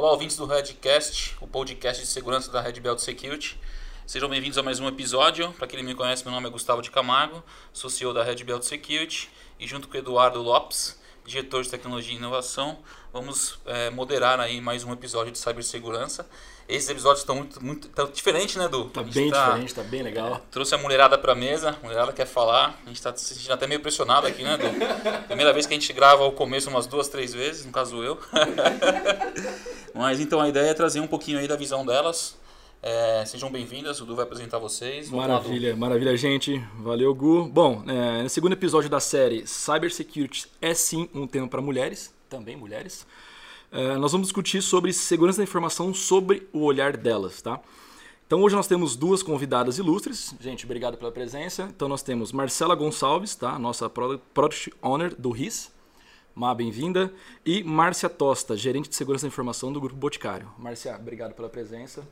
Olá, ouvintes do Redcast, o podcast de segurança da Red Belt Security. Sejam bem-vindos a mais um episódio. Para quem não me conhece, meu nome é Gustavo de Camargo, sou CEO da Red Belt Security e junto com o Eduardo Lopes, diretor de tecnologia e inovação, vamos é, moderar aí mais um episódio de cibersegurança. Esses episódios estão muito, muito tá diferente, né, Edu? Tá bem tá, diferente, tá bem legal. É, trouxe a mulherada pra mesa, a mulherada quer falar. A gente tá se sentindo até meio pressionado aqui, né, Edu? Primeira vez que a gente grava o começo umas duas, três vezes, no caso eu. Mas então a ideia é trazer um pouquinho aí da visão delas. É, sejam bem-vindas, o Du vai apresentar vocês. Vamos maravilha, lá, maravilha, gente. Valeu, Gu. Bom, é, no segundo episódio da série Cybersecurity é sim um tema para mulheres, também mulheres. É, nós vamos discutir sobre segurança da informação sobre o olhar delas, tá? Então hoje nós temos duas convidadas ilustres. Gente, obrigado pela presença. Então nós temos Marcela Gonçalves, tá? Nossa Product Owner do RIS. Má, bem-vinda. E Márcia Tosta, gerente de segurança da informação do Grupo Boticário. Márcia, obrigado pela presença.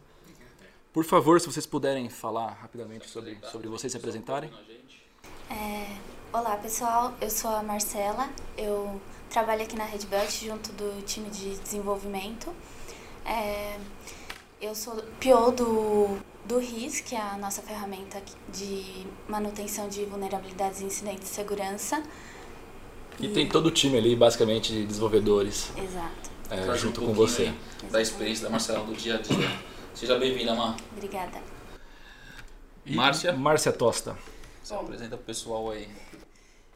Por favor, se vocês puderem falar rapidamente sobre, sobre vocês se apresentarem. É, olá, pessoal. Eu sou a Marcela. Eu Trabalho aqui na Red Belt junto do time de desenvolvimento. É, eu sou PO do, do RIS, que é a nossa ferramenta de manutenção de vulnerabilidades e incidentes de segurança. E, e tem todo o time ali, basicamente, de desenvolvedores. Exato. É, junto um com você. Da experiência da Marcela do dia a dia. Seja bem-vinda, Mar. Obrigada. E Márcia? Márcia Tosta. Você apresenta o pessoal aí.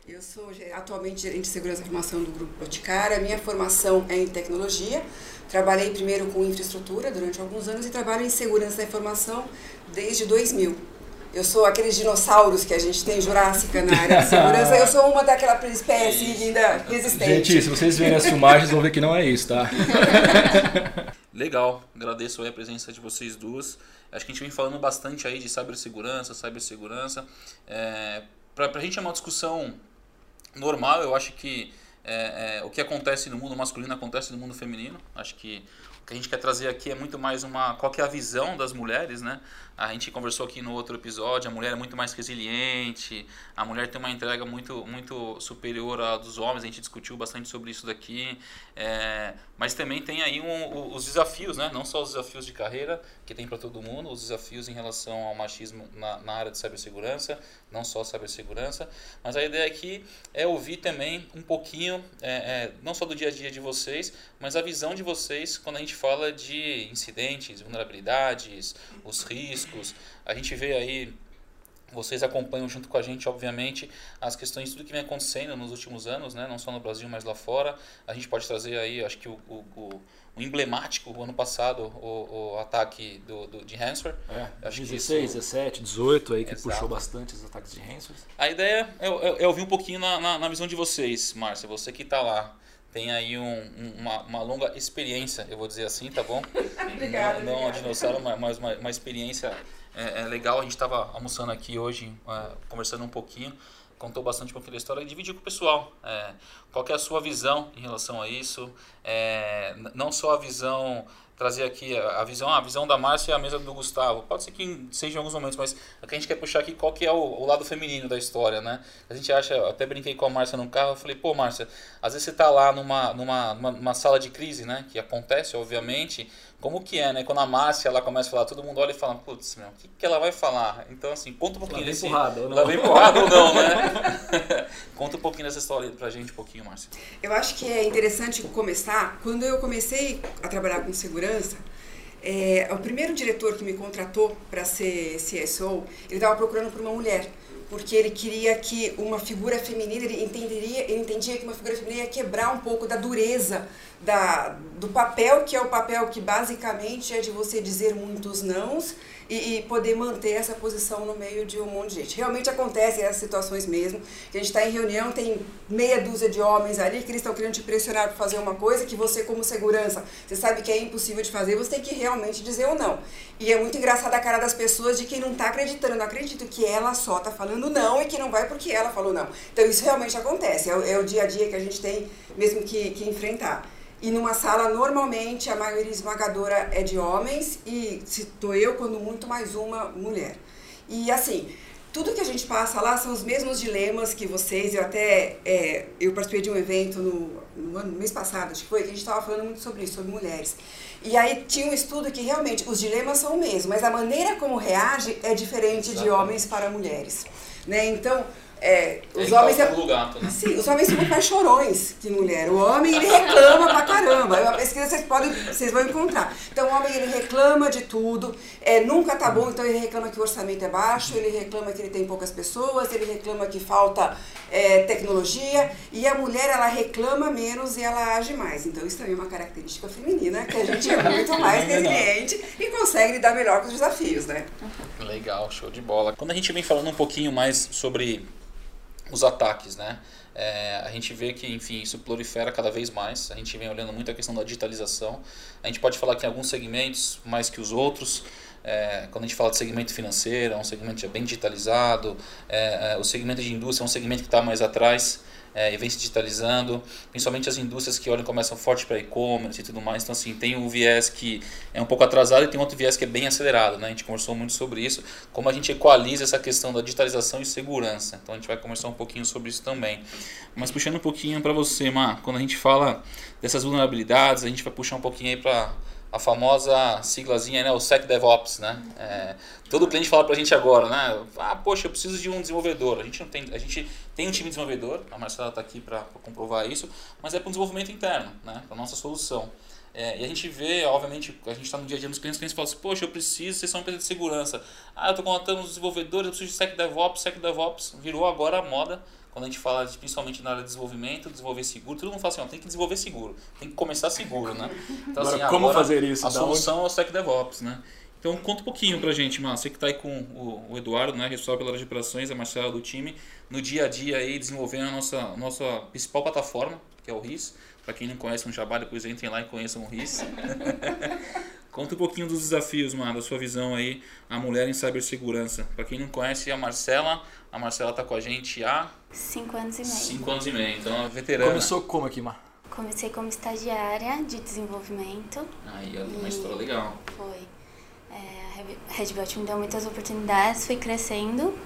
Eu sou atualmente gerente de segurança da informação do Grupo Boticário. A minha formação é em tecnologia. Trabalhei primeiro com infraestrutura durante alguns anos e trabalho em segurança da informação desde 2000. Eu sou aqueles dinossauros que a gente tem Jurássica na área de segurança. Eu sou uma daquela espécie ainda resistente. Gente, se vocês verem as filmagens, vão ver que não é isso, tá? Legal, agradeço a presença de vocês duas. Acho que a gente vem falando bastante aí de cibersegurança, cibersegurança. É, Para a gente é uma discussão normal, eu acho que é, é, o que acontece no mundo masculino acontece no mundo feminino. Acho que o que a gente quer trazer aqui é muito mais uma qual é a visão das mulheres, né? A gente conversou aqui no outro episódio, a mulher é muito mais resiliente, a mulher tem uma entrega muito muito superior à dos homens. A gente discutiu bastante sobre isso daqui, é, mas também tem aí um, os desafios, né? Não só os desafios de carreira que tem para todo mundo, os desafios em relação ao machismo na, na área de cibersegurança, não só cibersegurança, mas a ideia aqui é ouvir também um pouquinho, é, é, não só do dia a dia de vocês, mas a visão de vocês quando a gente fala de incidentes, vulnerabilidades, os riscos. A gente vê aí vocês acompanham junto com a gente, obviamente, as questões, tudo que vem acontecendo nos últimos anos, né? não só no Brasil, mas lá fora. A gente pode trazer aí, acho que o, o, o o emblemático, o ano passado, o, o ataque do, do, de ransomware. É, acho 16, isso, 17, 18 aí que Exato. puxou bastante os ataques de ransomware. A ideia é, é, é ouvir um pouquinho na, na, na, visão de vocês, Márcia, você que está lá. Tem aí um, um, uma, uma longa experiência, eu vou dizer assim, tá bom? Obrigada. Não, não um dinossauro, mas uma, uma experiência é, é legal. A gente estava almoçando aqui hoje, é, conversando um pouquinho contou bastante um pouquinho da história e dividiu com o pessoal. É, qual é a sua visão em relação a isso? É, não só a visão trazer aqui a visão, a visão da Márcia e a mesa do Gustavo. Pode ser que seja em alguns momentos, mas o que a gente quer puxar aqui qual que é o, o, lado feminino da história, né? A gente acha, até brinquei com a Márcia no carro, eu falei, pô, Márcia, às vezes você tá lá numa, numa, numa, numa sala de crise, né? Que acontece, obviamente, como que é, né? Quando a Márcia ela começa a falar, todo mundo olha e fala, putz, meu, o que, que ela vai falar? Então, assim, conta um pouquinho ela desse. Empurrada, ou não. Ela vem empurrada ou não, né? conta um pouquinho dessa história pra gente, um pouquinho, Márcia. Eu acho que é interessante começar. Quando eu comecei a trabalhar com segurança, é, o primeiro diretor que me contratou para ser CSO, ele estava procurando por uma mulher porque ele queria que uma figura feminina, ele entenderia, ele entendia que uma figura feminina ia quebrar um pouco da dureza da, do papel, que é o papel que basicamente é de você dizer muitos nãos e, e, poder manter essa posição no meio de um monte de gente. Realmente acontecem essas situações mesmo, a gente está em reunião, tem meia dúzia de homens ali que eles estão querendo te pressionar para fazer uma coisa que você, como segurança, você sabe que é impossível de fazer, você tem que realmente dizer ou não. E é muito engraçado a cara das pessoas de quem não está acreditando, acredito que ela só está falando não e que não vai porque ela falou não. Então isso realmente acontece, é é o dia a dia que a gente tem mesmo que, que enfrentar. E numa sala, normalmente, a maioria esmagadora é de homens e se tô eu, quando muito, mais uma mulher. E assim, tudo que a gente passa lá são os mesmos dilemas que vocês. Eu até é, eu participei de um evento no, no, ano, no mês passado, acho que foi, que a gente estava falando muito sobre isso, sobre mulheres. E aí tinha um estudo que realmente os dilemas são o mesmo, mas a maneira como reage é diferente Exatamente. de homens para mulheres. Né? Então, é, os ele homens. É, gato, né? Sim, os homens são muito mais chorões que mulher. O homem ele reclama pra caramba. É uma pesquisa vocês podem, vocês vão encontrar. Então o homem ele reclama de tudo, é, nunca tá bom, então ele reclama que o orçamento é baixo, ele reclama que ele tem poucas pessoas, ele reclama que falta é, tecnologia, e a mulher ela reclama menos e ela age mais. Então isso também é uma característica feminina, que a gente é muito mais resiliente e consegue lidar melhor com os desafios, né? Legal, show de bola. Quando a gente vem falando um pouquinho mais sobre os ataques, né? É, a gente vê que, enfim, isso prolifera cada vez mais. A gente vem olhando muito a questão da digitalização. A gente pode falar que em alguns segmentos mais que os outros. É, quando a gente fala de segmento financeiro, é um segmento já bem digitalizado. É, é o segmento de indústria é um segmento que está mais atrás é, e vem se digitalizando, principalmente as indústrias que olham começam forte para e-commerce e tudo mais. Então, assim, tem um viés que é um pouco atrasado e tem outro viés que é bem acelerado. Né? A gente conversou muito sobre isso, como a gente equaliza essa questão da digitalização e segurança. Então, a gente vai conversar um pouquinho sobre isso também. Mas puxando um pouquinho para você, Mar, quando a gente fala dessas vulnerabilidades, a gente vai puxar um pouquinho aí para a famosa siglazinha, né, o SecDevOps, né? É, todo cliente fala pra gente agora, né? Ah, poxa, eu preciso de um desenvolvedor. A gente não tem, a gente tem um time de desenvolvedor, a Marcela está aqui para comprovar isso, mas é para um desenvolvimento interno, né? Para nossa solução. É, e a gente vê, obviamente, a gente está no dia a dia dos clientes, os clientes falam assim, poxa, eu preciso, vocês são uma empresa de segurança. Ah, eu estou contratando os desenvolvedores, eu preciso de SecDevOps, SecDevOps virou agora a moda quando a gente fala principalmente na área de desenvolvimento, desenvolver seguro, todo mundo fala assim, ó, tem que desenvolver seguro, tem que começar seguro, né? Então, agora, assim, como agora, fazer isso? A solução onde? é o SecDevOps, né? Então conta um pouquinho pra gente, Márcio, você que está aí com o, o Eduardo, né, responsável pela área de operações, a Marcela do time, no dia a dia aí desenvolvendo a nossa, nossa principal plataforma, que é o RIS. Para quem não conhece um Jabá, depois entrem lá e conheçam o RIS. Conta um pouquinho dos desafios, mano, da sua visão aí, a mulher em cibersegurança. Para quem não conhece a Marcela, a Marcela tá com a gente há... Cinco anos e meio. Cinco anos e meio, então é veterana. Começou como aqui, Mar? Comecei como estagiária de desenvolvimento. Aí, é uma história legal. Foi. É, a Red Belt me deu muitas oportunidades, fui crescendo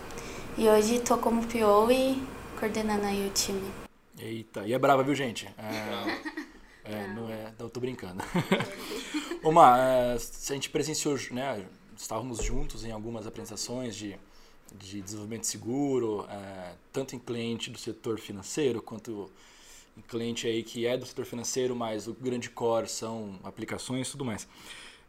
e hoje tô como PO e coordenando aí o time. Eita, e é brava, viu, gente? É... É, não é. Não, tô brincando. Uma, é, a gente presenciou, né? Estávamos juntos em algumas apresentações de, de desenvolvimento seguro, é, tanto em cliente do setor financeiro quanto em cliente aí que é do setor financeiro, mas o grande core são aplicações e tudo mais.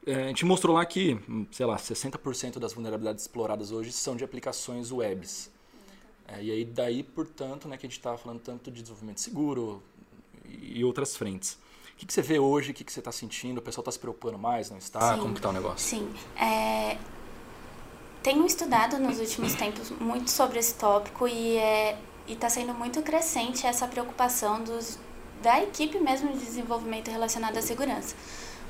É, a gente mostrou lá que, sei lá, 60% das vulnerabilidades exploradas hoje são de aplicações webs. É, e aí daí, portanto, né, que a gente estava falando tanto de desenvolvimento seguro e outras frentes. O que, que você vê hoje? O que, que você está sentindo? O pessoal está se preocupando mais? Não está? Sim, Como está o negócio? Sim. É, tenho estudado nos últimos tempos muito sobre esse tópico e é, está sendo muito crescente essa preocupação dos, da equipe mesmo de desenvolvimento relacionada à segurança.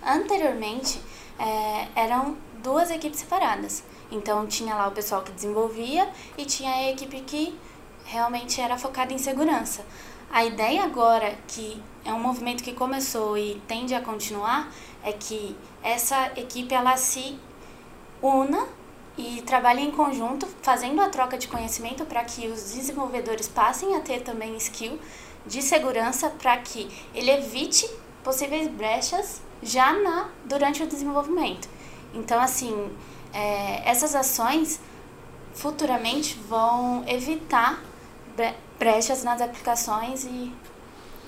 Anteriormente, é, eram duas equipes separadas. Então, tinha lá o pessoal que desenvolvia e tinha a equipe que realmente era focada em segurança. A ideia agora, que é um movimento que começou e tende a continuar, é que essa equipe ela se una e trabalhe em conjunto, fazendo a troca de conhecimento para que os desenvolvedores passem a ter também skill de segurança para que ele evite possíveis brechas já na durante o desenvolvimento. Então, assim, é, essas ações futuramente vão evitar brechas nas aplicações e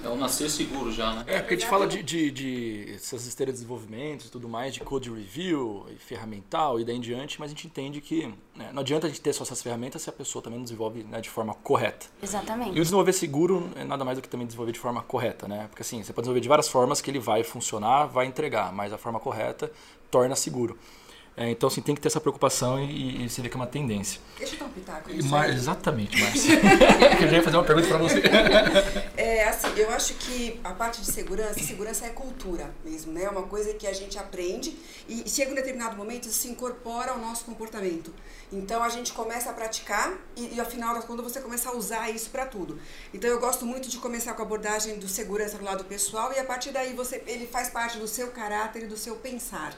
é o nascer seguro já, né? É, porque a gente fala de, de, de essas esteiras de desenvolvimento e tudo mais, de code review, e ferramental e daí em diante, mas a gente entende que né, não adianta a gente ter só essas ferramentas se a pessoa também não desenvolve né, de forma correta. Exatamente. E o desenvolver seguro é nada mais do que também desenvolver de forma correta, né? Porque assim, você pode desenvolver de várias formas que ele vai funcionar, vai entregar, mas a forma correta torna seguro. É, então, assim, tem que ter essa preocupação e, e você vê que é uma tendência. Deixa eu dar um pitaco. Exatamente, Márcia. eu já ia fazer uma pergunta para você. É, assim, eu acho que a parte de segurança, segurança é cultura mesmo, né? É uma coisa que a gente aprende e chega um determinado momento isso se incorpora ao nosso comportamento. Então, a gente começa a praticar e, e afinal contas, você começa a usar isso para tudo. Então, eu gosto muito de começar com a abordagem do segurança do lado pessoal e a partir daí você, ele faz parte do seu caráter e do seu pensar.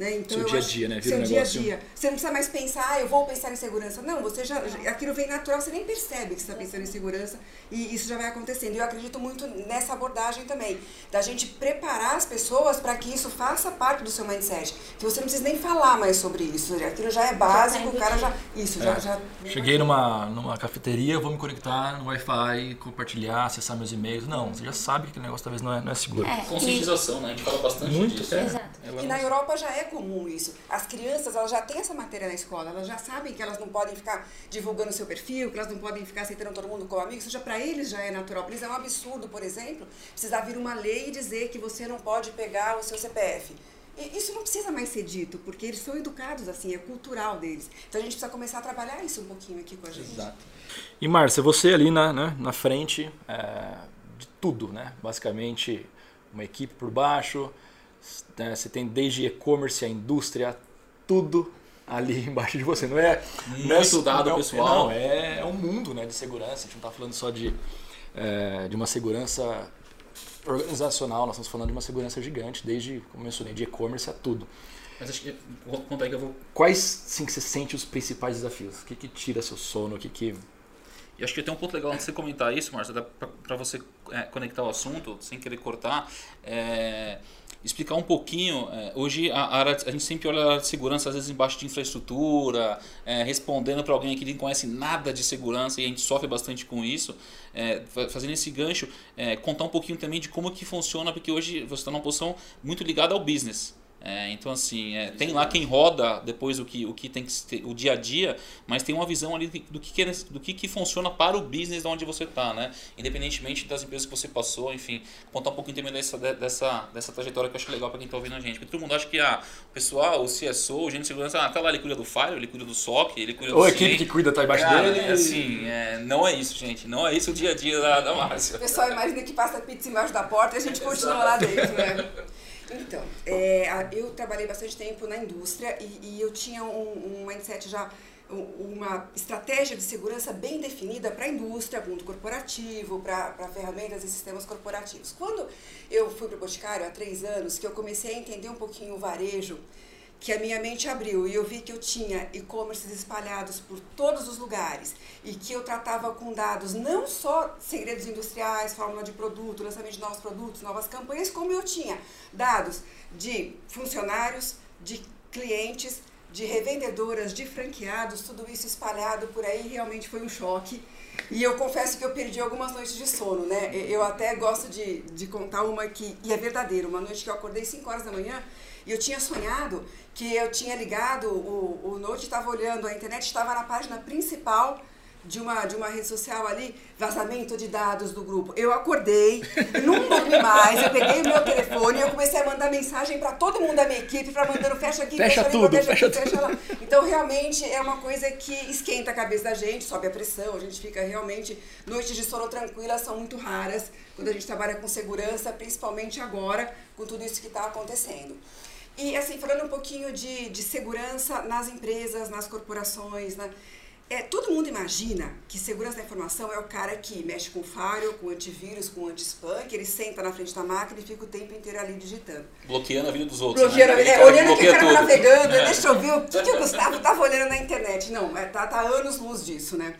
Né? Então, seu dia a dia, né? Vira seu um dia a dia. Você não precisa mais pensar, ah, eu vou pensar em segurança. Não, você já, aquilo vem natural, você nem percebe que você está pensando em segurança e isso já vai acontecendo. E eu acredito muito nessa abordagem também, da gente preparar as pessoas para que isso faça parte do seu mindset. Que você não precisa nem falar mais sobre isso. Aquilo já é básico, já tá o cara já. Isso, é. já, já. Cheguei numa, numa cafeteria, vou me conectar no Wi-Fi, compartilhar, acessar meus e-mails. Não, você já sabe que aquele negócio talvez não é, não é seguro. É, Conscientização, né? A gente fala bastante muito, disso. É. Exato. E na Europa já é comum isso. As crianças, elas já têm essa matéria na escola, elas já sabem que elas não podem ficar divulgando seu perfil, que elas não podem ficar aceitando todo mundo como amigo, já para eles já é natural. Para eles é um absurdo, por exemplo, precisar vir uma lei e dizer que você não pode pegar o seu CPF. Isso não precisa mais ser dito, porque eles são educados assim, é cultural deles. Então a gente precisa começar a trabalhar isso um pouquinho aqui com a gente. Exato. E Márcia, você ali na, né, na frente é, de tudo, né? Basicamente, uma equipe por baixo, né? Você tem desde e-commerce, a indústria, tudo ali embaixo de você. Não é, não é estudado, não, pessoal. Não, é, é um mundo né, de segurança. A gente não está falando só de, é, de uma segurança organizacional, nós estamos falando de uma segurança gigante, desde, como mencionei, de e-commerce a tudo. Mas acho que, conta aí que eu vou... Quais, sim, que você sente os principais desafios? O que, que tira seu sono? O que que... E acho que tem um ponto legal antes de você comentar isso, Márcio, para você é, conectar o assunto, sem querer cortar. É, explicar um pouquinho. É, hoje a, a gente sempre olha a área de segurança, às vezes embaixo de infraestrutura, é, respondendo para alguém que não conhece nada de segurança e a gente sofre bastante com isso. É, fazendo esse gancho, é, contar um pouquinho também de como que funciona, porque hoje você está numa posição muito ligada ao business. É, então assim, é, tem lá quem roda depois o que, o que tem que ter, o dia a dia, mas tem uma visão ali do que, que, é do que, que funciona para o business de onde você está, né? Independentemente das empresas que você passou, enfim, contar um pouquinho também dessa, dessa, dessa trajetória que eu acho legal para quem está ouvindo a gente. Porque todo mundo acha que ah, o pessoal, o CSO, o gente de segurança, ah, tá lá, ele cuida do Fire, ele cuida do SOC, ele cuida do Ou a equipe que cuida tá embaixo Cara, dele. Assim, é, não é isso, gente. Não é isso o dia a dia da, da Márcia. O pessoal imagina que passa pizza embaixo da porta e a gente continua lá dentro, né? Então, é, eu trabalhei bastante tempo na indústria e, e eu tinha um, um mindset já, uma estratégia de segurança bem definida para a indústria, mundo corporativo, para ferramentas e sistemas corporativos. Quando eu fui para o Boticário há três anos, que eu comecei a entender um pouquinho o varejo, que a minha mente abriu e eu vi que eu tinha e-commerces espalhados por todos os lugares e que eu tratava com dados não só segredos industriais, fórmula de produto, lançamento de novos produtos, novas campanhas, como eu tinha dados de funcionários, de clientes, de revendedoras, de franqueados, tudo isso espalhado por aí, realmente foi um choque. E eu confesso que eu perdi algumas noites de sono, né? Eu até gosto de, de contar uma que, e é verdadeira, uma noite que eu acordei 5 horas da manhã e eu tinha sonhado que eu tinha ligado, o, o Note estava olhando, a internet estava na página principal de uma, de uma rede social ali, vazamento de dados do grupo. Eu acordei, não dormi mais, eu peguei o meu telefone e eu comecei a mandar mensagem para todo mundo da minha equipe, para mandando fecha aqui, fecha, fecha tudo, fecha, aqui, fecha lá. Então, realmente, é uma coisa que esquenta a cabeça da gente, sobe a pressão, a gente fica realmente... Noites de sono tranquila são muito raras quando a gente trabalha com segurança, principalmente agora, com tudo isso que está acontecendo. E assim, falando um pouquinho de, de segurança nas empresas, nas corporações, né? É, todo mundo imagina que segurança da informação é o cara que mexe com firewall, com antivírus, com anti-spam, que ele senta na frente da máquina e fica o tempo inteiro ali digitando. Bloqueando a vida dos outros. Bloqueando né? é, olhando o que o cara navegando, é. deixa eu ver o que, que o Gustavo estava olhando na internet. Não, é, tá, tá anos luz disso, né?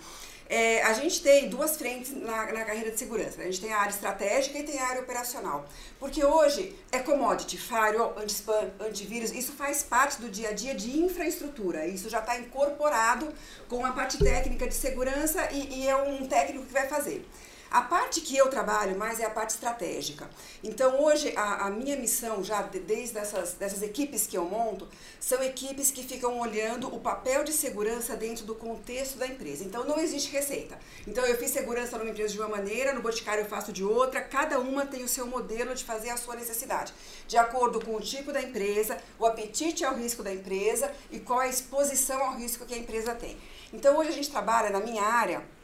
É, a gente tem duas frentes na, na carreira de segurança. A gente tem a área estratégica e tem a área operacional. Porque hoje é commodity, firewall, anti-spam, antivírus, isso faz parte do dia a dia de infraestrutura. Isso já está incorporado com a parte técnica de segurança e, e é um técnico que vai fazer. A parte que eu trabalho mais é a parte estratégica. Então, hoje, a, a minha missão, já de, desde essas, dessas equipes que eu monto, são equipes que ficam olhando o papel de segurança dentro do contexto da empresa. Então, não existe receita. Então, eu fiz segurança numa empresa de uma maneira, no Boticário eu faço de outra, cada uma tem o seu modelo de fazer a sua necessidade, de acordo com o tipo da empresa, o apetite ao risco da empresa e qual a exposição ao risco que a empresa tem. Então, hoje a gente trabalha na minha área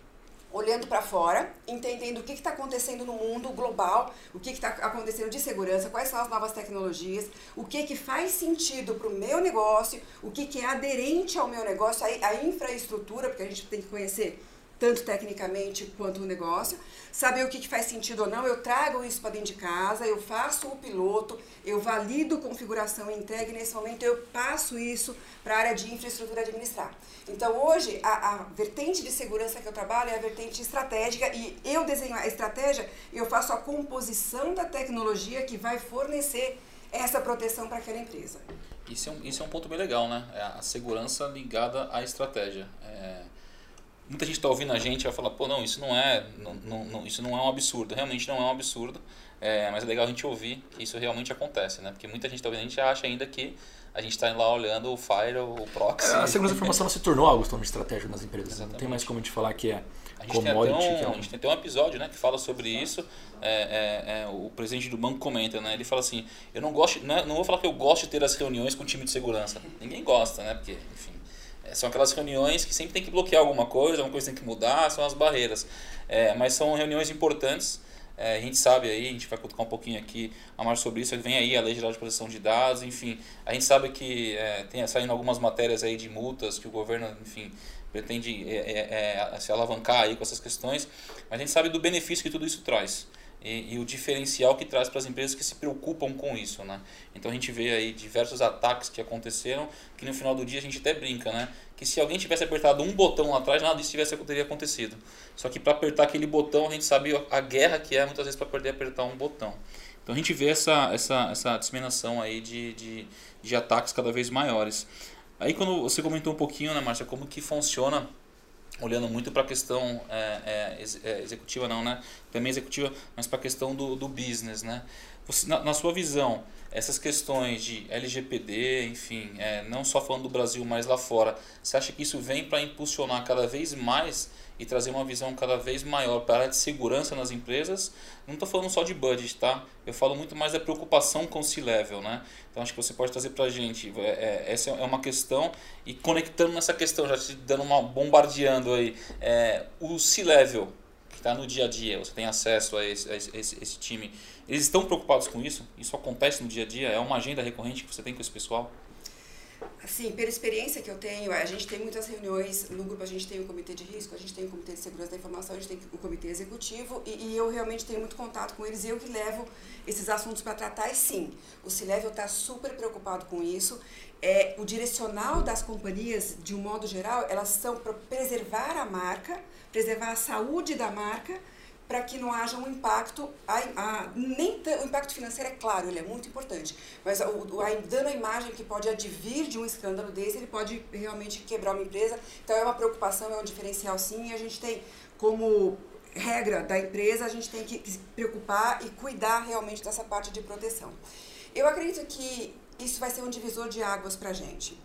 olhando para fora, entendendo o que está acontecendo no mundo global, o que está acontecendo de segurança, quais são as novas tecnologias, o que, que faz sentido para o meu negócio, o que, que é aderente ao meu negócio, a, a infraestrutura, porque a gente tem que conhecer tanto tecnicamente quanto no negócio, saber o que, que faz sentido ou não, eu trago isso para dentro de casa, eu faço o piloto, eu valido configuração e entrega e nesse momento eu passo isso para a área de infraestrutura administrar. Então hoje a, a, vertente de segurança que eu trabalho é a vertente estratégica e eu desenho a estratégia eu faço a composição da tecnologia que vai fornecer essa proteção para aquela empresa. Isso é, um, isso é um ponto bem legal, né? É a segurança ligada à estratégia. É, muita gente está ouvindo a gente e vai falar, pô, não, isso não é, não, não, isso não é um absurdo. Realmente não é um absurdo, é, mas é legal a gente ouvir que isso realmente acontece, né? Porque muita gente está ouvindo, a gente acha ainda que a gente está lá olhando o Fire, o Proxy. É, a segurança da informação se tornou algo tão estratégico nas empresas. Exatamente. Não tem mais como a gente falar que é a commodity. Um, que é um... A gente tem até um episódio né, que fala sobre isso. É, é, é, o presidente do banco comenta, né? Ele fala assim, eu não gosto, não, é, não vou falar que eu gosto de ter as reuniões com o time de segurança. Ninguém gosta, né? Porque, enfim, são aquelas reuniões que sempre tem que bloquear alguma coisa, alguma coisa tem que mudar, são as barreiras. É, mas são reuniões importantes. É, a gente sabe aí, a gente vai colocar um pouquinho aqui a mais sobre isso, vem aí a Lei Geral de Proteção de Dados, enfim, a gente sabe que é, tem saindo algumas matérias aí de multas que o governo, enfim, pretende é, é, se alavancar aí com essas questões, mas a gente sabe do benefício que tudo isso traz e, e, o diferencial que traz para as empresas que se preocupam com isso, né? Então a gente vê aí diversos ataques que aconteceram, que no final do dia a gente até brinca, né? Que se alguém tivesse apertado um botão lá atrás, nada disso tivesse, teria acontecido. Só que para apertar aquele botão, a gente sabe a guerra que é muitas vezes para poder apertar um botão. Então a gente vê essa, essa, essa disseminação aí de, de, de ataques cada vez maiores. Aí quando você comentou um pouquinho, né, Márcia, como que funciona olhando muito para a questão é, é, é, executiva não né? Também executiva mas para a questão do, do business né Você, na, na, sua visão essas questões de LGPD enfim é, não só falando do Brasil mas lá fora você acha que isso vem para impulsionar cada vez mais e trazer uma visão cada vez maior para a área de segurança nas empresas. Não estou falando só de budget, tá? Eu falo muito mais da preocupação com o C-Level, né? Então acho que você pode trazer para a gente. É, é, essa é uma questão e conectando nessa questão, já te dando uma bombardeando aí, é, o C-Level está no dia a dia, você tem acesso a esse, a esse, esse time. Eles estão preocupados com isso? Isso acontece no dia a dia? É uma agenda recorrente que você tem com esse pessoal? Assim, pela experiência que eu tenho, a gente tem muitas reuniões, no grupo a gente tem o comitê de risco, a gente tem o comitê de segurança da informação, a gente tem o comitê executivo e, e eu realmente tenho muito contato com eles e eu que levo esses assuntos para tratar e sim, o C-Level está super preocupado com isso. É, o direcional das companhias, de um modo geral, elas são para preservar a marca, preservar a saúde da marca, para que não haja um impacto, a, a, nem o impacto financeiro é claro, ele é muito importante, mas o, a, dando a imagem que pode advir de um escândalo desse, ele pode realmente quebrar uma empresa, então é uma preocupação, é um diferencial sim, e a gente tem como regra da empresa, a gente tem que se preocupar e cuidar realmente dessa parte de proteção. Eu acredito que isso vai ser um divisor de águas para a gente.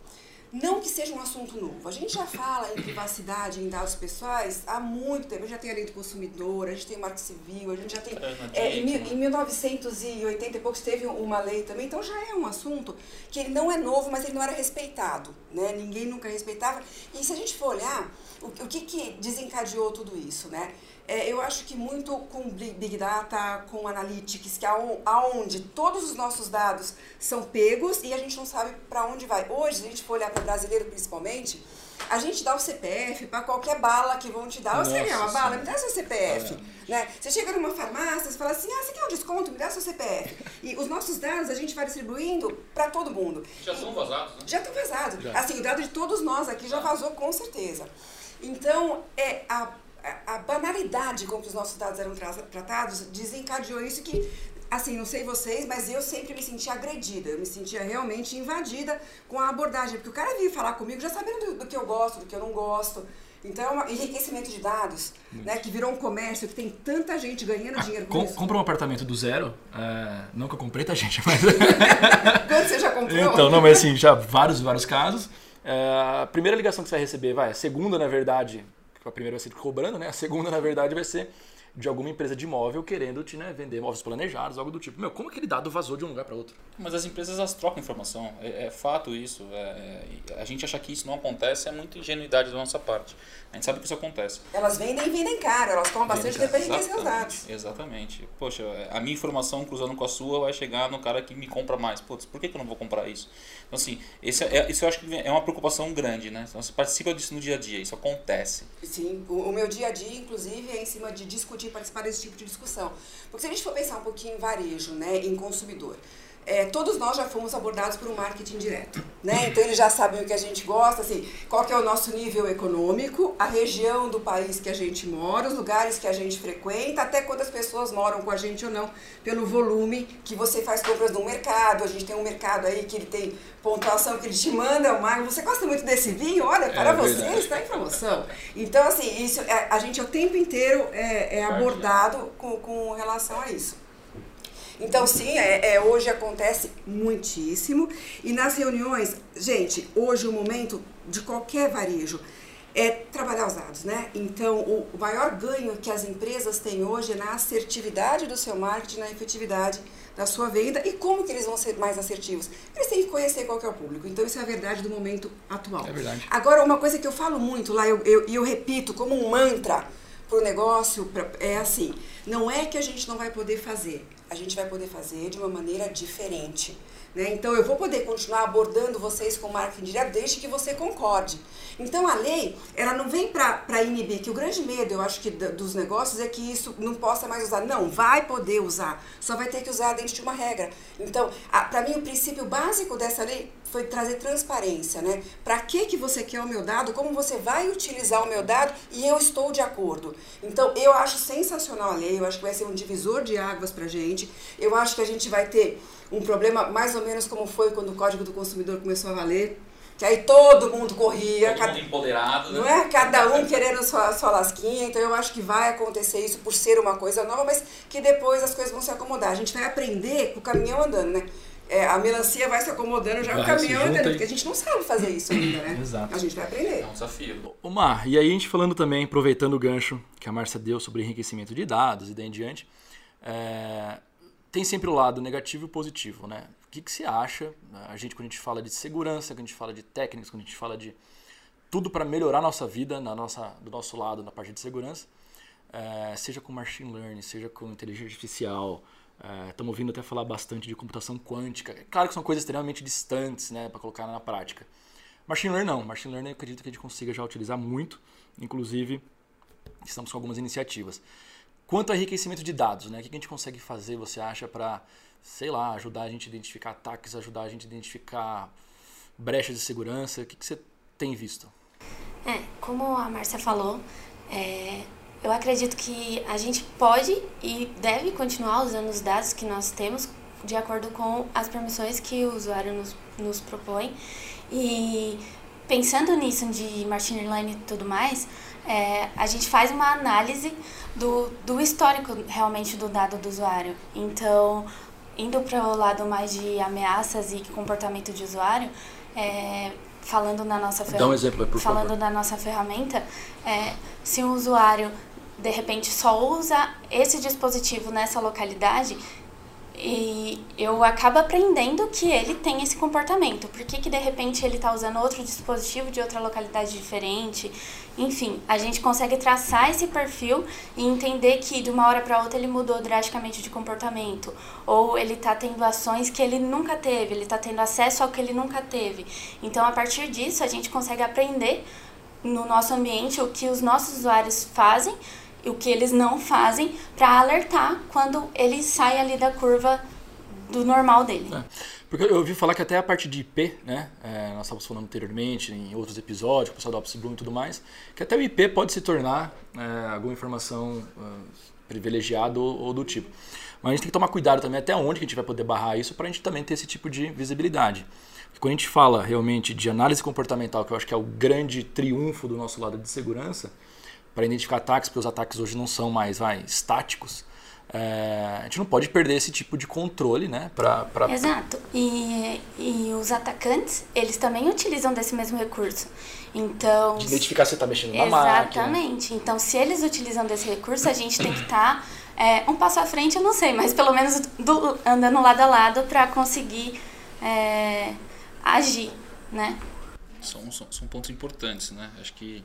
Não que seja um assunto novo. A gente já fala em privacidade, em dados pessoais há muito tempo. A gente já tem a lei do consumidor, a gente tem o marco civil, a gente já tem. É, em, em 1980 e poucos teve uma lei também, então já é um assunto que ele não é novo, mas ele não era respeitado. Né? Ninguém nunca respeitava. E se a gente for olhar, o, o que, que desencadeou tudo isso? Né? É, eu acho que muito com Big Data, com Analytics, que é aonde todos os nossos dados são pegos e a gente não sabe para onde vai. Hoje, se a gente for olhar para o brasileiro principalmente, a gente dá o CPF para qualquer bala que vão te dar. Você quer uma bala? Me dá seu CPF. É. Né? Você chega numa farmácia, você fala assim, ah, você quer um desconto? Me dá seu CPF. E os nossos dados a gente vai distribuindo para todo mundo. Já estão vazados, né? Já estão vazados. Já. Assim, o dado de todos nós aqui já vazou com certeza. Então, é a a, banalidade com que os nossos dados eram tratados desencadeou isso que assim, não sei vocês, mas eu sempre me sentia agredida, eu me sentia realmente invadida com a abordagem, porque o cara vinha falar comigo já sabendo do, do que eu gosto, do que eu não gosto. Então, é um enriquecimento de dados, né, que virou um comércio, que tem tanta gente ganhando ah, dinheiro com, com isso. Compra um apartamento do zero, é, não que eu comprei, tá, gente? Mas... Quanto você já comprou? Então, não, mas assim, já vários, vários casos. É, a primeira ligação que você vai receber, vai, a segunda, na verdade, a primeira vai ser cobrando, né? A segunda, na verdade, vai ser de alguma empresa de imóvel querendo te né, vender imóveis planejados, algo do tipo. Meu, como aquele dado vazou de um lugar para outro? Mas as empresas elas trocam informação, é, é fato isso. É, é, a gente achar que isso não acontece é muita ingenuidade da nossa parte. A gente sabe que isso acontece. Elas vendem e vendem caro, elas tomam bastante tempo para enriquecer os dados. Exatamente. Poxa, a minha informação cruzando com a sua vai chegar no cara que me compra mais. Putz, por que, que eu não vou comprar isso? Então, assim, esse é, isso eu acho que é uma preocupação grande, né? Então, você participa disso no dia a dia, isso acontece. Sim, o, o meu dia a dia, inclusive, é em cima de discutir, participar desse tipo de discussão. Porque se a gente for pensar um pouquinho em varejo, né, em consumidor, é, todos nós já fomos abordados por um marketing direto, né? Então eles já sabem o que a gente gosta, assim, qual que é o nosso nível econômico, a região do país que a gente mora, os lugares que a gente frequenta, até quando as pessoas moram com a gente ou não, pelo volume que você faz compras no mercado. A gente tem um mercado aí que ele tem pontuação que ele te manda, uma, você gosta muito desse vinho? Olha, para é, você verdade. está em promoção. Então, assim, isso, é, a gente o tempo inteiro é, é abordado com, com relação a isso. Então, sim, é, é, hoje acontece muitíssimo. E nas reuniões, gente, hoje o momento de qualquer varejo é trabalhar os dados, né? Então, o maior ganho que as empresas têm hoje é na assertividade do seu marketing, na efetividade da sua venda e como que eles vão ser mais assertivos. Eles têm que conhecer qual que é o público. Então, isso é a verdade do momento atual. É verdade. Agora, uma coisa que eu falo muito lá, e eu, eu, eu repito como um mantra para o negócio, pra, é assim, não é que a gente não vai poder fazer, a gente vai poder fazer de uma maneira diferente. Né? Então, eu vou poder continuar abordando vocês com marketing direto desde que você concorde. Então, a lei, ela não vem para inibir, que o grande medo, eu acho que dos negócios é que isso não possa mais usar. Não, vai poder usar, só vai ter que usar dentro de uma regra. Então, para mim, o princípio básico dessa lei foi trazer transparência, né? Para que, que você quer o meu dado, como você vai utilizar o meu dado e eu estou de acordo. Então, eu acho sensacional a lei, eu acho que vai ser um divisor de águas para gente. Eu acho que a gente vai ter um problema mais ou menos como foi quando o Código do Consumidor começou a valer, que aí todo mundo corria, todo cada, mundo empoderado, né? não é? Cada um querendo sua, sua lasquinha, então eu acho que vai acontecer isso por ser uma coisa nova, mas que depois as coisas vão se acomodar. A gente vai aprender com o caminhão andando, né? É, a melancia vai se acomodando já vai, o caminhão andando, porque a gente não sabe fazer isso ainda, né? Exato. A gente vai aprender. É um desafio. Ô Mar, e aí a gente falando também, aproveitando o gancho que a Márcia deu sobre enriquecimento de dados e daí em diante, é, tem sempre o lado negativo e positivo, né? O que, que você acha? A gente, quando a gente fala de segurança, quando a gente fala de técnicas, quando a gente fala de tudo para melhorar a nossa vida, na nossa, do nosso lado, na parte de segurança, é, seja com machine learning, seja com inteligência artificial, estamos é, ouvindo até falar bastante de computação quântica. Claro que são coisas extremamente distantes, né, para colocar na prática. Machine learning não, machine learning eu acredito que a gente consiga já utilizar muito, inclusive estamos com algumas iniciativas. Quanto ao enriquecimento de dados, né? O que a gente consegue fazer, você acha, para, sei lá, ajudar a gente a identificar ataques, ajudar a gente a identificar brechas de segurança? O que, você tem visto? É, como a Márcia falou, é, eu acredito que a gente pode e deve continuar usando os dados que nós temos de acordo com as permissões que o usuário nos, nos propõe. E pensando nisso de machine learning e tudo mais, é, a gente faz uma análise do, do histórico realmente do dado do usuário. Então, indo para o lado mais de ameaças e comportamento de usuário, é, falando na nossa ferramenta, um exemplo, por falando favor. da nossa ferramenta, é, se um usuário de repente só usa esse dispositivo nessa localidade, e eu acabo aprendendo que ele tem esse comportamento. Por que, que de repente ele está usando outro dispositivo de outra localidade diferente? Enfim, a gente consegue traçar esse perfil e entender que de uma hora para outra ele mudou drasticamente de comportamento. Ou ele está tendo ações que ele nunca teve, ele está tendo acesso ao que ele nunca teve. Então, a partir disso, a gente consegue aprender no nosso ambiente o que os nossos usuários fazem o que eles não fazem para alertar quando ele sai ali da curva do normal dele. É. Porque eu ouvi falar que até a parte de IP, né? É, nós estávamos falando anteriormente em outros episódios, com o pessoal da Office Bloom e tudo mais, que até o IP pode se tornar é, alguma informação uh, privilegiada ou, ou, do tipo. Mas a gente tem que tomar cuidado também até onde que a gente vai poder barrar isso para a gente também ter esse tipo de visibilidade. Porque quando a gente fala realmente de análise comportamental, que eu acho que é o grande triunfo do nosso lado de segurança, para identificar ataques, porque os ataques hoje não são mais vai, estáticos, é, a gente não pode perder esse tipo de controle, né? Pra, pra... Exato. E, e os atacantes, eles também utilizam desse mesmo recurso. Então. De identificar se você está mexendo na máquina. Exatamente. Então, se eles utilizam desse recurso, a gente tem que estar tá, é, um passo à frente, eu não sei, mas pelo menos do, andando lado a lado para conseguir é, agir, né? São, são, são pontos importantes, né? Acho que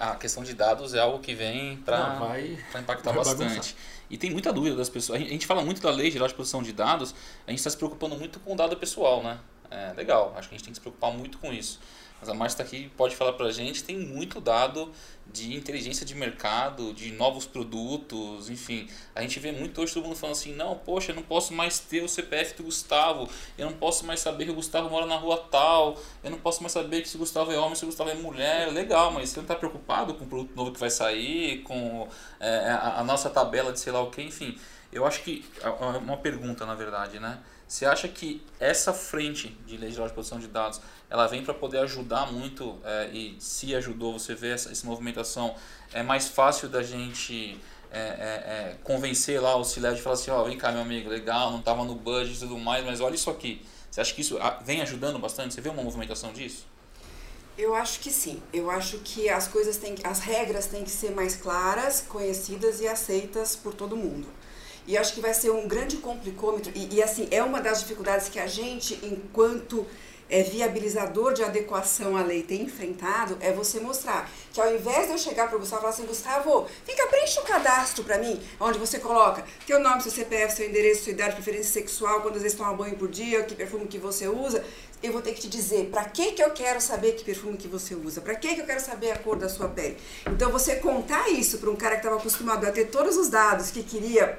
a questão de dados é algo que vem para impactar vai bastante. Bagunçar. E tem muita dúvida das pessoas. A gente fala muito da lei geral de proteção de dados, a gente está se preocupando muito com o dado pessoal, né? É legal, acho que a gente tem que se preocupar muito com isso. Mas a Márcia está aqui pode falar para a gente, tem muito dado de inteligência de mercado, de novos produtos, enfim. A gente vê muito hoje todo mundo falando assim, não, poxa, eu não posso mais ter o CPF do Gustavo, eu não posso mais saber que o Gustavo mora na rua tal, eu não posso mais saber que se o Gustavo é homem, se o Gustavo é mulher, legal, mas você não está preocupado com o produto novo que vai sair, com é, a, a, nossa tabela de sei lá o que, enfim. Eu acho que, é, é uma pergunta na verdade, né? Você acha que essa frente de geral de proteção de dados, ela vem para poder ajudar muito é, e se ajudou, você vê essa, essa movimentação, é mais fácil da gente é, é, é convencer lá o Ciled e falar assim, ó, oh, vem cá meu amigo, legal, não estava no budget e tudo mais, mas olha isso aqui. Você acha que isso vem ajudando bastante? Você vê uma movimentação disso? Eu acho que sim. Eu acho que as coisas têm, as regras têm que ser mais claras, conhecidas e aceitas por todo mundo. E acho que vai ser um grande complicômetro. E, e assim, é uma das dificuldades que a gente, enquanto é, viabilizador de adequação à lei tem enfrentado é você mostrar que ao invés de eu chegar para o Gustavo e falar assim, Gustavo, fica, preenche o um cadastro para mim, onde você coloca teu nome, seu CPF, seu endereço, sua idade, preferência sexual, quantas vezes toma banho por dia, que perfume que você usa, eu vou ter que te dizer para que que eu quero saber que perfume que você usa, para que que eu quero saber a cor da sua pele. Então você contar isso para um cara que estava acostumado a ter todos os dados que queria,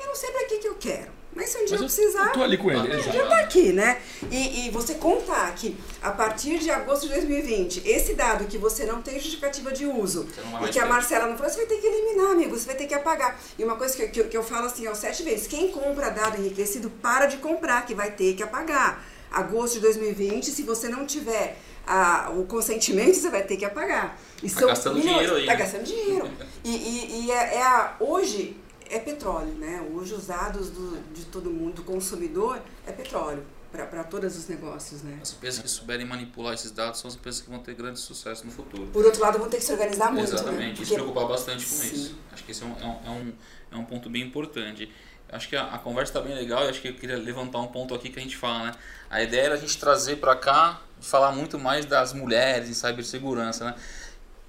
eu não sei para que que eu quero. Mas se um dia Mas eu precisar. Eu tô ali com ele. É, já tá aqui, né? E, e você contar que a partir de agosto de 2020, esse dado que você não tem justificativa de uso e que a Marcela não falou, você vai ter que eliminar, amigo, você vai ter que apagar. E uma coisa que, que, que eu falo assim, ó, sete vezes: quem compra dado enriquecido, para de comprar, que vai ter que apagar. Agosto de 2020, se você não tiver a, o consentimento, você vai ter que apagar. E tá gastando milhões, dinheiro aí. Tá gastando dinheiro. e, e, e é, é a, hoje é petróleo, né? Hoje os dados do, de todo mundo, do consumidor, é petróleo para todos os negócios, né? As empresas que souberem manipular esses dados são as empresas que vão ter grande sucesso no futuro. Por outro lado, vão ter que se organizar muito, né? Exatamente, né? e se preocupar bastante com Sim. isso. Acho que esse é um, é um, é um ponto bem importante. Acho que a, a conversa está bem legal e acho que eu queria levantar um ponto aqui que a gente fala, né? A ideia era a gente trazer para cá, falar muito mais das mulheres em cibersegurança, né?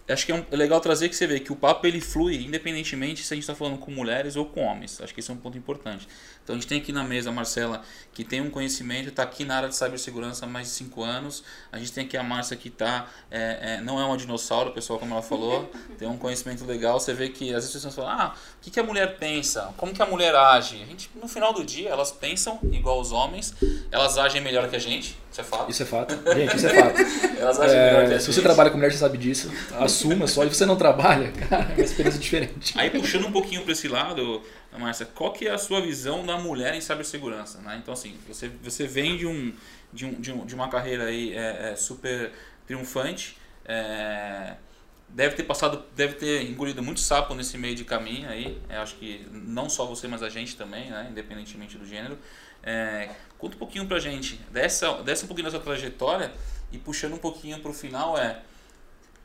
Acho que é, um, é, legal trazer que você vê que o papo ele flui independentemente se a gente está falando com mulheres ou com homens. Acho que esse é um ponto importante. Então a gente tem aqui na mesa a Marcela que tem um conhecimento, está aqui na área de cibersegurança há mais de 5 anos. A gente tem aqui a Márcia que tá, é, é, não é uma dinossauro, pessoal, como ela falou, tem um conhecimento legal. Você vê que às vezes as pessoas falam, ah, o que, que a mulher pensa? Como que a mulher age? A gente, no final do dia, elas pensam igual os homens, elas agem melhor que a gente, isso é fato. Isso é fato. Gente, isso é fato. elas agem é, melhor que a se gente. você trabalha com mulher, você sabe disso. Assuma só. E você não trabalha, cara, é uma experiência diferente. Aí puxando um pouquinho para esse lado, Márcia, qual que é a sua visão da mulher em cibersegurança? Né? Então, assim, você, você vem de, um, de, um, de, um, de uma carreira aí, é, é super triunfante, é, deve ter passado, deve ter engolido muito sapo nesse meio de caminho aí, é, acho que não só você, mas a gente também, né? independentemente do gênero. É, conta um pouquinho pra gente, dessa, dessa um pouquinho da sua trajetória e puxando um pouquinho pro final é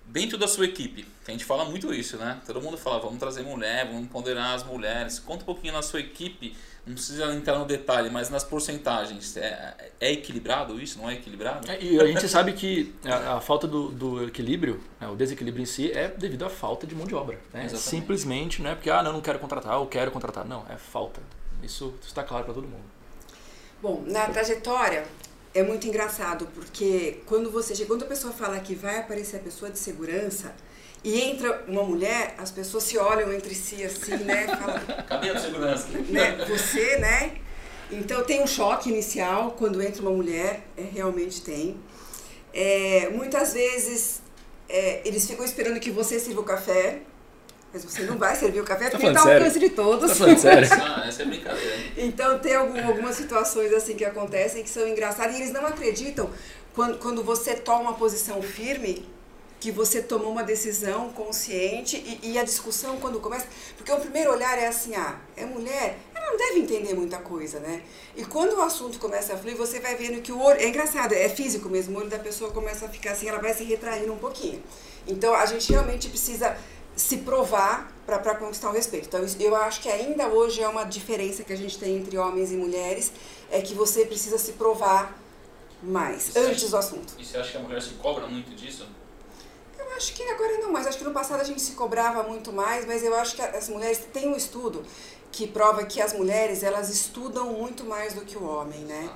dentro da sua equipe, que a gente fala muito isso, né? Todo mundo fala, vamos trazer mulher, vamos ponderar as mulheres. Conta um pouquinho na sua equipe, não precisa entrar no detalhe, mas nas porcentagens. É, é equilibrado isso? Não é equilibrado? É, e a gente sabe que a, a falta do, do equilíbrio, né, o desequilíbrio em si, é devido à falta de mão de obra. Né? Simplesmente não é porque, ah, não, não quero contratar, ou quero contratar. Não, é falta. Isso está claro para todo mundo. Bom, na trajetória, é muito engraçado, porque quando você chega, quando a pessoa fala que vai aparecer a pessoa de segurança e entra uma mulher, as pessoas se olham entre si assim, né? Falam, Cadê a segurança? Né? Você, né? Então tem um choque inicial quando entra uma mulher, é, realmente tem. É, muitas vezes é, eles ficam esperando que você sirva o café, mas você não vai servir o café tá porque está ao alcance de todos. Tá falando sério? ah, essa é brincadeira. Então tem algum, algumas situações assim que acontecem que são engraçadas e eles não acreditam quando, quando você toma uma posição firme que você tomou uma decisão consciente e, e, a discussão quando começa, porque o primeiro olhar é assim, ah, é mulher, ela não deve entender muita coisa, né? E quando o assunto começa a fluir, você vai vendo que o olho, é engraçado, é físico mesmo, o olho da pessoa começa a ficar assim, ela vai se retraindo um pouquinho. Então a gente realmente precisa se provar para conquistar o respeito. Então eu acho que ainda hoje é uma diferença que a gente tem entre homens e mulheres, é que você precisa se provar mais, antes do assunto. E você acha que a mulher se cobra muito disso? acho que agora não mais. Acho que no passado a gente se cobrava muito mais, mas eu acho que as mulheres tem um estudo que prova que as mulheres elas estudam muito mais do que o homem, né?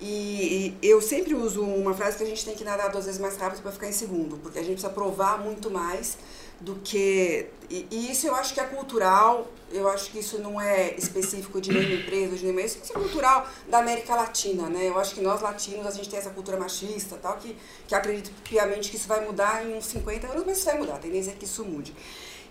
E, e eu sempre uso uma frase que a gente tem que nadar duas vezes mais rápido para ficar em segundo, porque a gente precisa provar muito mais do que. E, e, isso eu acho que é cultural, eu acho que isso não é específico de nenhuma empresa, de nenhuma. Isso é cultural da América Latina, né? Eu acho que nós latinos, a gente tem essa cultura machista tal, que, que acredito piamente que isso vai mudar em uns 50 anos, mas isso vai mudar, a tendência é que isso mude.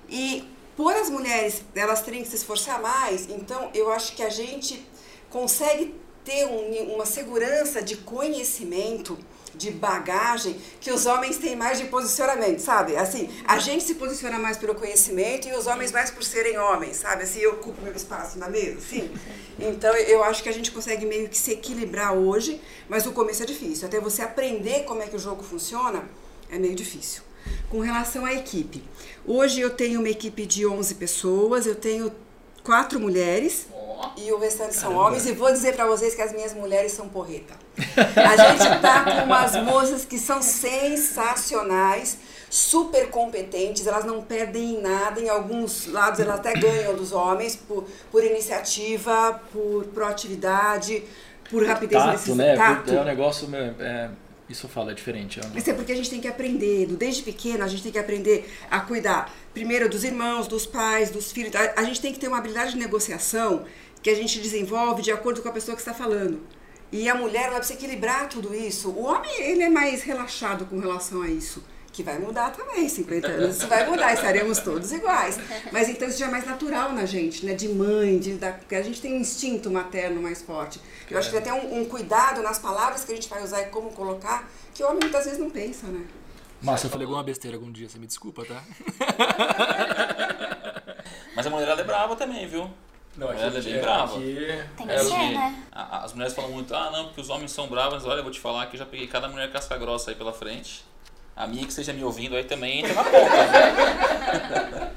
E por as mulheres elas terem que se esforçar mais, então eu acho que a gente consegue ter um, uma segurança de conhecimento de bagagem que os homens têm mais de posicionamento, sabe? Assim, a gente se posiciona mais pelo conhecimento e os homens mais por serem homens, sabe? Assim, eu ocupo meu espaço na mesa, sim. Então, eu acho que a gente consegue meio que se equilibrar hoje, mas o começo é difícil. Até você aprender como é que o jogo funciona, é meio difícil. Com relação à equipe, hoje eu tenho uma equipe de 11 pessoas, eu tenho quatro mulheres e o restante são Caramba. homens. E vou dizer para vocês que as minhas mulheres são porreta. A gente tá com umas moças que são sensacionais, super competentes, elas não perdem em nada, em alguns lados elas até ganham dos homens por, por iniciativa, por proatividade, por rapidez Tato, né? Tato. É um negócio é, isso eu falo, é diferente. É Isso é porque a gente tem que aprender, desde pequeno a gente tem que aprender a cuidar, primeiro dos irmãos, dos pais, dos filhos. A gente tem que ter uma habilidade de negociação que a gente desenvolve de acordo com a pessoa que está falando. E a mulher, ela precisa equilibrar tudo isso. O homem, ele é mais relaxado com relação a isso. Que vai mudar também, 50 anos isso vai mudar, estaremos todos iguais. Mas então isso já é mais natural na gente, né? De mãe, de, da, porque a gente tem um instinto materno mais forte. Eu acho que tem um, um cuidado nas palavras que a gente vai usar e como colocar, que o homem muitas vezes não pensa, né? Márcia, eu falei alguma besteira algum dia, você me desculpa, tá? Mas a mulher é brava também, viu? Não, aqui, ela é bem brava. Aqui... Tem que é, ser, né? As mulheres falam muito, ah, não, porque os homens são bravos. Olha, eu vou te falar que eu já peguei cada mulher casca grossa aí pela frente. A minha que esteja me ouvindo aí também entra na conta. Né?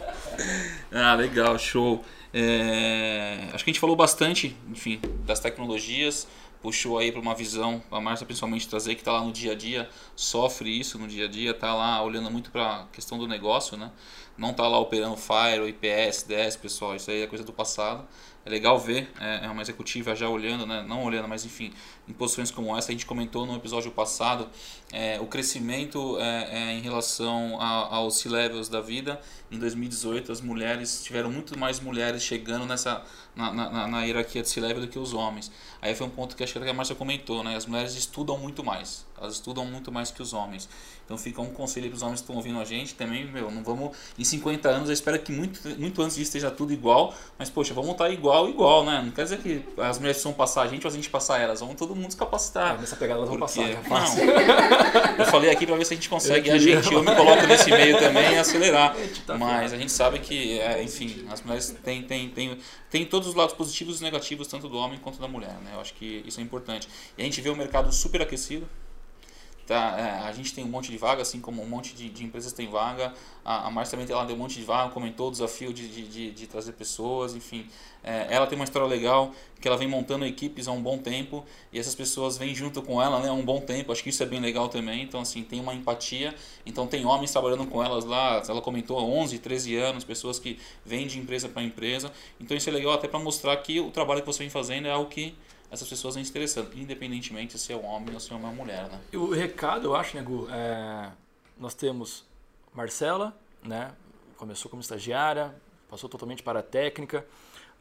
ah, legal, show. É... Acho que a gente falou bastante, enfim, das tecnologias puxou aí para uma visão, a Márcia principalmente trazer que está lá no dia a dia, sofre isso no dia a dia, está lá olhando muito para a questão do negócio, né? Não está lá operando Fire, IPS, DS, pessoal, isso aí é coisa do passado. É legal ver é, é uma executiva já olhando, né? não olhando, mas enfim, em posições como essa. A gente comentou no episódio passado é, o crescimento é, é em relação a, aos C-levels da vida. Em 2018, as mulheres tiveram muito mais mulheres chegando nessa na, na, na hierarquia de C-level do que os homens. Aí foi um ponto que acho que a Márcia comentou, né? As mulheres estudam muito mais, elas estudam muito mais que os homens. Então fica um conselho para os homens que estão ouvindo a gente também, meu, não vamos em 50 anos, eu espero que muito, muito antes disso esteja tudo igual, mas poxa, vamos estar igual, igual, né? Não quer dizer que as mulheres precisam passar a gente ou a gente passar elas, vamos todo mundo se capacitar. Nessa pegada elas vão passar, Não, eu falei aqui para ver se a gente consegue, a gente, eu me coloco nesse meio também e acelerar. Tá mas a gente sabe que, é, enfim, as mulheres têm, têm, têm, têm todos os lados positivos e negativos, tanto do homem quanto da mulher, né? Eu acho que isso é importante. E a gente vê o mercado super aquecido, Tá, é, a gente tem um monte de vaga, assim como um monte de, de empresas tem vaga. A, a também ela deu um monte de vaga, comentou o desafio de, de, de, de trazer pessoas, enfim. É, ela tem uma história legal, que ela vem montando equipes há um bom tempo e essas pessoas vêm junto com ela né, há um bom tempo. Acho que isso é bem legal também. Então, assim, tem uma empatia. Então, tem homens trabalhando com elas lá, ela comentou há 11, 13 anos, pessoas que vêm de empresa para empresa. Então, isso é legal até para mostrar que o trabalho que você vem fazendo é algo que essas pessoas vêm se interessando, independentemente se é um homem ou se é uma mulher, né? O recado, eu acho, né, Gu, é, nós temos Marcela, né, começou como estagiária, passou totalmente para a técnica,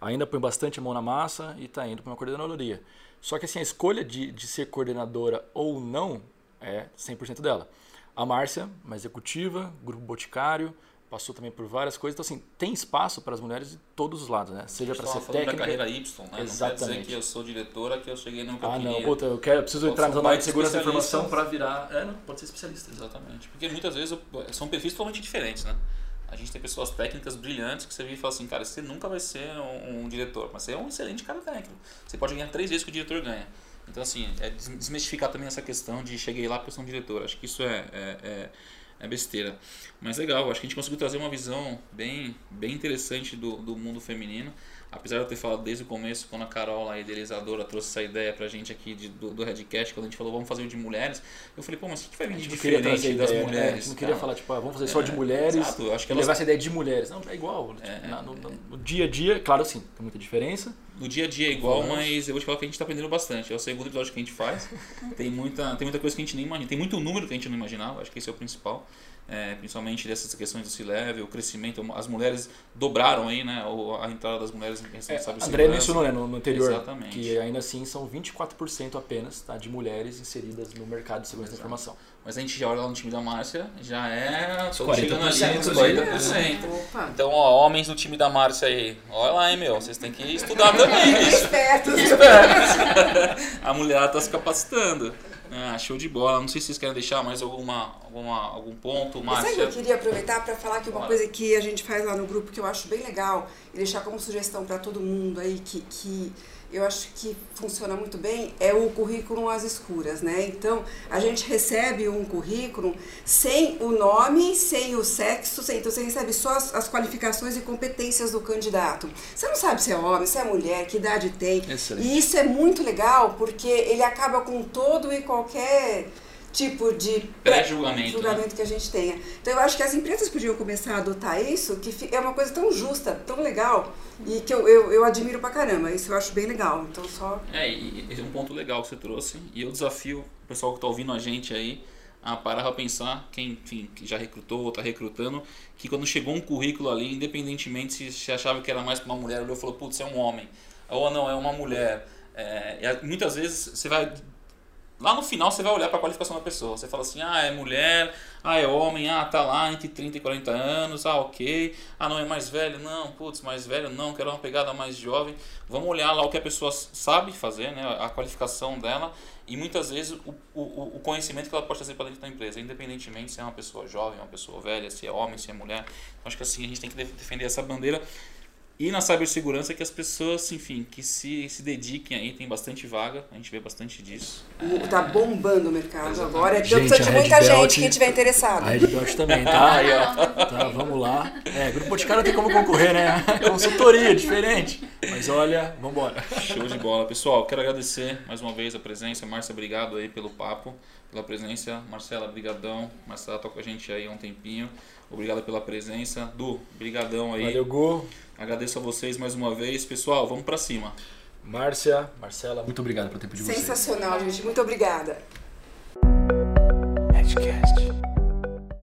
ainda põe bastante mão na massa e está indo para uma coordenadoria. Só que assim, a escolha de, de ser coordenadora ou não é 100% dela. A Márcia, uma executiva, grupo boticário, passou também por várias coisas. Então, assim, tem espaço para as mulheres de todos os lados, né? Seja para ser técnica. da carreira Y, né? Exatamente. Não quer dizer que eu sou diretora, que eu cheguei no que ah, não, puta, eu, quero, eu preciso entrar na um área de segurança da informação para virar. É, não, pode ser especialista. Exatamente. Porque muitas vezes são perfis totalmente diferentes, né? A gente tem pessoas técnicas brilhantes que você vê e fala assim, cara, você nunca vai ser um, um diretor, mas você é um excelente cara técnico. Você pode ganhar três vezes que o diretor ganha. Então, assim, é des- desmistificar também essa questão de cheguei lá porque eu sou um diretor. Acho que isso é, é, é, é besteira. Mas legal, acho que a gente conseguiu trazer uma visão bem, bem interessante do, do mundo feminino. Apesar de eu ter falado desde o começo, quando a Carol, a idealizadora, trouxe essa ideia pra gente aqui de, do, do Redcast, quando a gente falou vamos fazer o de mulheres, eu falei, pô, mas o que que vai vir de diferente das ideia, né? mulheres? A gente não queria cara? falar, tipo, ah, vamos fazer só de É, mulheres exato, acho que elas- levar essa ideia de mulheres. Não, é igual. É, Na- no, no- dia a dia, claro, sim, tem muita diferença. No dia a dia é igual, mas eu vou te falar que a gente está aprendendo bastante. É o segundo episódio que a gente faz. Tem muita, tem muita coisa que a gente nem imagina. Tem muito número que a gente não imaginava, acho que esse é o principal. É, principalmente dessas questões do C-Level, o crescimento. As mulheres dobraram aí, né? A entrada das mulheres em É, responsáveis André mencionou né, no, no anterior Exatamente. que ainda assim são 24% apenas tá, de mulheres inseridas no mercado de segurança da informação. Mas a gente já olha lá no time da Márcia, já é. Tô 40%, chegando ali nos inclusive. 40%. Opa. Então, ó, homens do time da Márcia aí, olha lá, hein, meu. Vocês têm que estudar também, bicho. Espertos. a mulher tá se capacitando. Ah, show de bola. Não sei se vocês querem deixar mais alguma, alguma, algum ponto, Sabe Márcia. eu queria aproveitar para falar que uma coisa que a gente faz lá no grupo que eu acho bem legal e deixar como sugestão para todo mundo aí que, que eu acho que funciona muito bem é o currículo às escuras, né? Então a gente recebe um currículo sem o nome, sem o sexo, sem, então você recebe só as, as qualificações e competências do candidato. Você não sabe se é homem, se é mulher, que idade tem. Excelente. E isso é muito legal porque ele acaba com todo e qualquer tipo de Pré-julgamento, né? julgamento que a gente tenha. Então eu acho que as empresas podiam começar a adotar isso, que é uma coisa tão justa, tão legal, e que eu, eu, eu admiro pra caramba. Isso eu acho bem legal. Então só. É, e esse é um ponto legal que você trouxe. E eu desafio o pessoal que está ouvindo a gente aí a parar pra pensar, quem enfim, que já recrutou ou está recrutando, que quando chegou um currículo ali, independentemente se você achava que era mais para uma mulher, olhou e falou, putz, é um homem. Ou não, é uma mulher. É, muitas vezes você vai. Lá no final você vai olhar para a qualificação da pessoa. Você fala assim, ah, é mulher, ah, é homem, ah, tá lá entre 30 e 40 anos, ah, ok. Ah, não, é mais velho, não, putz, mais velho, não, quero uma pegada mais jovem. Vamos olhar lá o que a pessoa sabe fazer, né, a qualificação dela e muitas vezes o, o, o conhecimento que ela pode trazer para dentro da empresa, independentemente se é uma pessoa jovem, uma pessoa velha, se é homem, se é mulher. Então, acho que assim a gente tem que def- defender essa bandeira. E na cibersegurança que as pessoas, enfim, que se, se dediquem aí, tem bastante vaga, a gente vê bastante disso. O- Tá bombando o mercado Exatamente. agora. Então Gente, precisa de muita Belt- gente que tiver interessado. A Red Belt também, tá? Tá, vamos lá. É, Grupo Boticário tem como concorrer, né? Consultoria, diferente. Mas olha, vambora. Show de bola. Pessoal, quero agradecer mais uma vez a presença. Márcia, obrigado aí pelo papo, pela presença. Marcela, brigadão. Marcela tá com a gente aí há um tempinho. Obrigado pela presença. Du, brigadão aí. Valeu, Gu. Agradeço a vocês mais uma vez. Pessoal, vamos pra cima. Márcia, Marcela, muito obrigado pelo tempo de vocês. Sensacional, gente. Muito obrigada. Edcast.